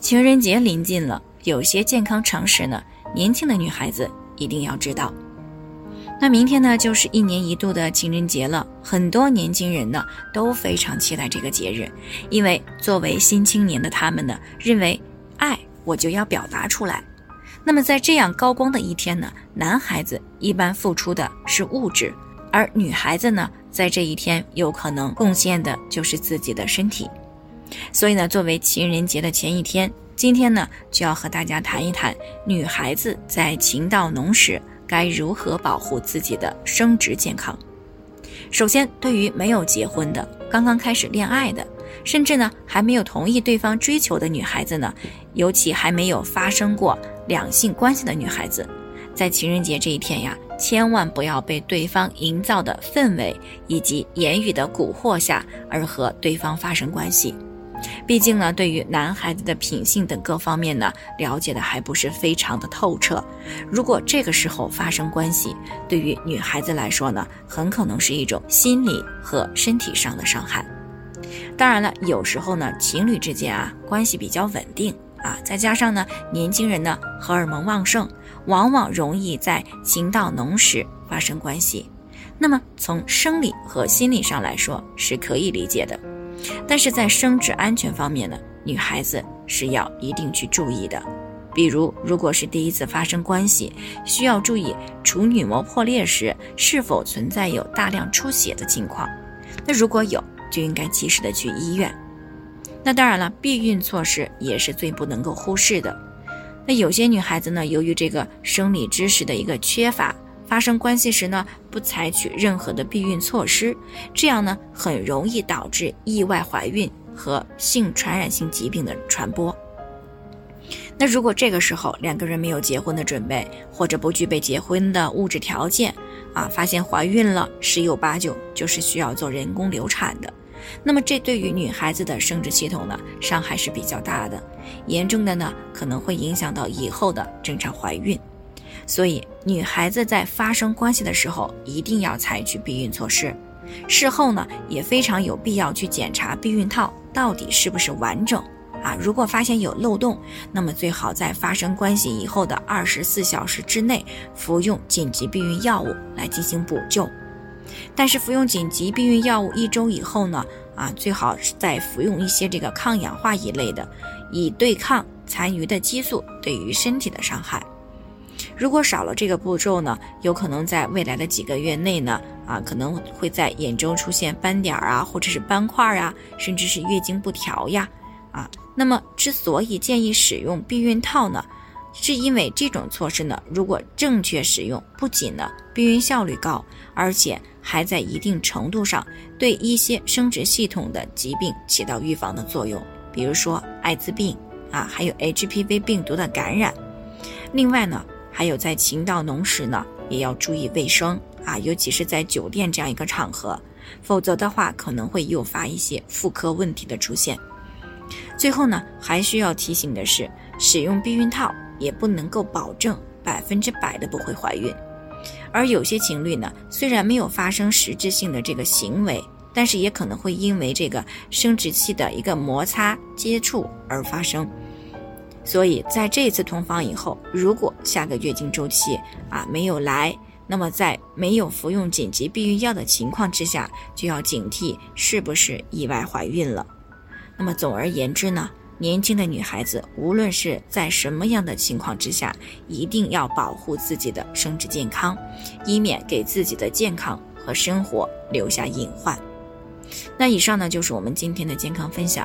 情人节临近了，有些健康常识呢，年轻的女孩子一定要知道。那明天呢，就是一年一度的情人节了，很多年轻人呢都非常期待这个节日，因为作为新青年的他们呢，认为爱我就要表达出来。那么在这样高光的一天呢，男孩子一般付出的是物质，而女孩子呢，在这一天有可能贡献的就是自己的身体。所以呢，作为情人节的前一天，今天呢就要和大家谈一谈女孩子在情到浓时。该如何保护自己的生殖健康？首先，对于没有结婚的、刚刚开始恋爱的，甚至呢还没有同意对方追求的女孩子呢，尤其还没有发生过两性关系的女孩子，在情人节这一天呀，千万不要被对方营造的氛围以及言语的蛊惑下而和对方发生关系。毕竟呢，对于男孩子的品性等各方面呢，了解的还不是非常的透彻。如果这个时候发生关系，对于女孩子来说呢，很可能是一种心理和身体上的伤害。当然了，有时候呢，情侣之间啊，关系比较稳定啊，再加上呢，年轻人呢，荷尔蒙旺盛，往往容易在情到浓时发生关系。那么从生理和心理上来说，是可以理解的。但是在生殖安全方面呢，女孩子是要一定去注意的。比如，如果是第一次发生关系，需要注意处女膜破裂时是否存在有大量出血的情况。那如果有，就应该及时的去医院。那当然了，避孕措施也是最不能够忽视的。那有些女孩子呢，由于这个生理知识的一个缺乏。发生关系时呢，不采取任何的避孕措施，这样呢，很容易导致意外怀孕和性传染性疾病的传播。那如果这个时候两个人没有结婚的准备，或者不具备结婚的物质条件，啊，发现怀孕了，十有八九就是需要做人工流产的。那么这对于女孩子的生殖系统呢，伤害是比较大的，严重的呢，可能会影响到以后的正常怀孕。所以，女孩子在发生关系的时候，一定要采取避孕措施。事后呢，也非常有必要去检查避孕套到底是不是完整啊。如果发现有漏洞，那么最好在发生关系以后的二十四小时之内服用紧急避孕药物来进行补救。但是，服用紧急避孕药物一周以后呢，啊，最好是再服用一些这个抗氧化一类的，以对抗残余的激素对于身体的伤害。如果少了这个步骤呢，有可能在未来的几个月内呢，啊，可能会在眼周出现斑点啊，或者是斑块啊，甚至是月经不调呀，啊，那么之所以建议使用避孕套呢，是因为这种措施呢，如果正确使用，不仅呢避孕效率高，而且还在一定程度上对一些生殖系统的疾病起到预防的作用，比如说艾滋病啊，还有 HPV 病毒的感染。另外呢。还有在情到浓时呢，也要注意卫生啊，尤其是在酒店这样一个场合，否则的话可能会诱发一些妇科问题的出现。最后呢，还需要提醒的是，使用避孕套也不能够保证百分之百的不会怀孕，而有些情侣呢，虽然没有发生实质性的这个行为，但是也可能会因为这个生殖器的一个摩擦接触而发生。所以，在这次同房以后，如果下个月经周期啊没有来，那么在没有服用紧急避孕药的情况之下，就要警惕是不是意外怀孕了。那么总而言之呢，年轻的女孩子无论是在什么样的情况之下，一定要保护自己的生殖健康，以免给自己的健康和生活留下隐患。那以上呢就是我们今天的健康分享，